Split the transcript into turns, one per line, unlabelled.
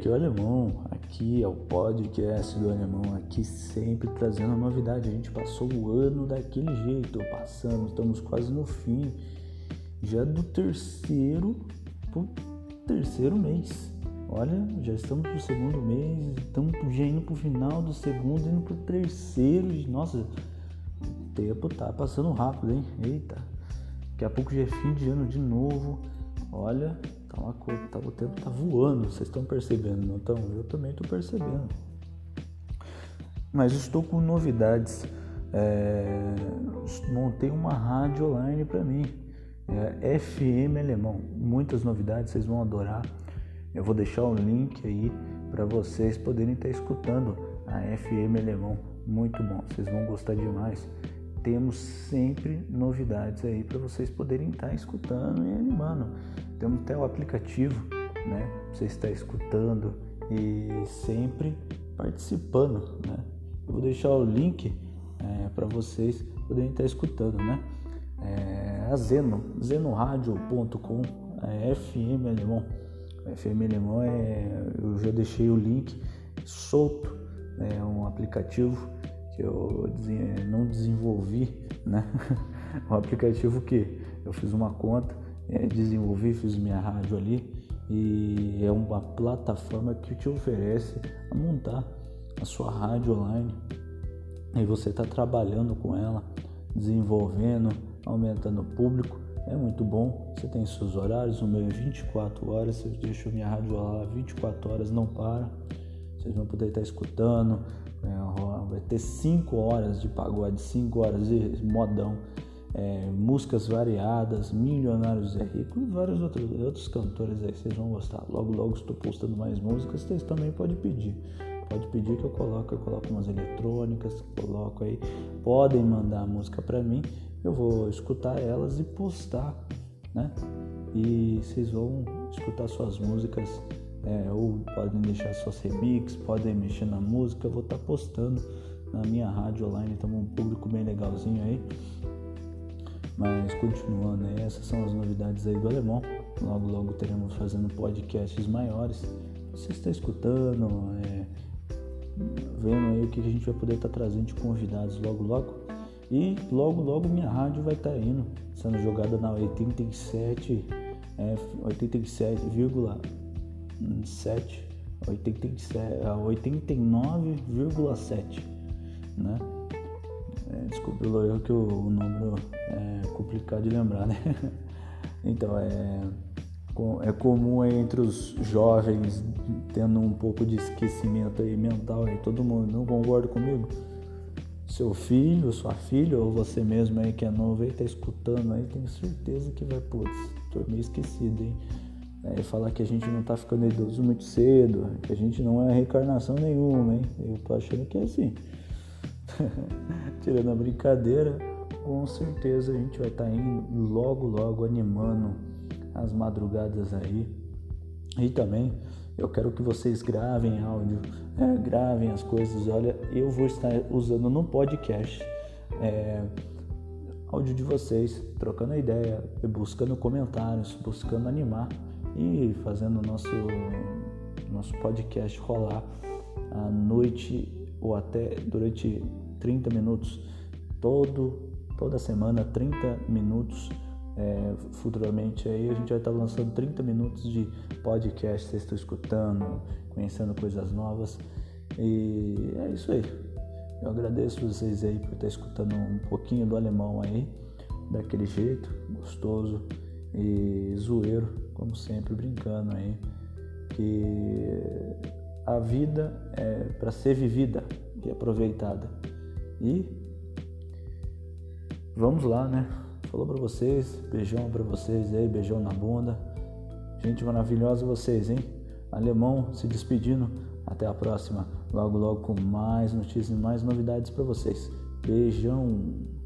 aqui é o Alemão, aqui é o podcast do Alemão, aqui sempre trazendo novidade. A gente passou o ano daquele jeito, passando, estamos quase no fim, já do terceiro pro terceiro mês. Olha, já estamos no segundo mês, estamos já indo pro final do segundo, indo pro terceiro. Nossa, o tempo tá passando rápido, hein? Eita, daqui a pouco já é fim de ano de novo. Olha, tá uma coisa, tá, o tempo tá voando, vocês estão percebendo, não estão? Eu também estou percebendo. Mas estou com novidades. É, montei uma rádio online para mim, é FM Alemão. Muitas novidades, vocês vão adorar. Eu vou deixar o link aí para vocês poderem estar escutando a FM Alemão. Muito bom, vocês vão gostar demais temos sempre novidades aí para vocês poderem estar escutando e animando. Temos até o aplicativo, né? Pra você estar escutando e sempre participando, né? Eu vou deixar o link é, para vocês poderem estar escutando, né? É, a Zeno, zenoradio.com, é FM Alemão. FM Alemão é, eu já deixei o link solto, é um aplicativo que eu não desenvolvi, né? um aplicativo que eu fiz uma conta, é, desenvolvi, fiz minha rádio ali e é uma plataforma que te oferece a montar a sua rádio online e você está trabalhando com ela, desenvolvendo, aumentando o público. É muito bom, você tem seus horários, o meu é 24 horas, você deixa minha rádio lá 24 horas, não para. Vocês vão poder estar escutando, é, vai ter 5 horas de pagode, 5 horas de modão, é, músicas variadas, Milionários é Rico e vários outros, outros cantores aí, vocês vão gostar. Logo, logo estou postando mais músicas, vocês também podem pedir. Pode pedir que eu coloco, eu coloco umas eletrônicas, coloco aí. Podem mandar a música para mim, eu vou escutar elas e postar, né? E vocês vão escutar suas músicas é, ou podem deixar suas remix, podem mexer na música, eu vou estar tá postando na minha rádio online, estamos um público bem legalzinho aí. Mas continuando, né, essas são as novidades aí do alemão. Logo, logo teremos fazendo podcasts maiores. Você está escutando, é, vendo aí o que a gente vai poder estar tá trazendo de convidados logo, logo. E logo, logo minha rádio vai estar tá indo, sendo jogada na 87, é, 87,1 7, 89,7, né? É, desculpe o que o, número é complicado de lembrar, né? Então é, é comum entre os jovens tendo um pouco de esquecimento aí mental aí, todo mundo não concorda comigo? Seu filho, sua filha ou você mesmo aí que é novo aí tá escutando aí, tenho certeza que vai, putz, tô meio esquecido, hein? É, falar que a gente não tá ficando idoso muito cedo, que a gente não é reencarnação nenhuma, hein? Eu tô achando que é assim. Tirando a brincadeira, com certeza a gente vai estar tá indo logo, logo animando as madrugadas aí. E também eu quero que vocês gravem áudio, é, gravem as coisas. Olha, eu vou estar usando no podcast é, áudio de vocês, trocando ideia, buscando comentários, buscando animar e fazendo o nosso, nosso podcast rolar à noite ou até durante 30 minutos, todo, toda semana, 30 minutos. É, futuramente aí a gente vai estar lançando 30 minutos de podcast, vocês estão escutando, conhecendo coisas novas. E é isso aí. Eu agradeço vocês aí por estar escutando um pouquinho do alemão aí, daquele jeito, gostoso e zoeiro, como sempre, brincando aí, que a vida é para ser vivida e aproveitada. E vamos lá, né? Falou para vocês, beijão para vocês aí, beijão na bunda. Gente maravilhosa vocês, hein? Alemão se despedindo. Até a próxima. Logo, logo com mais notícias e mais novidades para vocês. Beijão.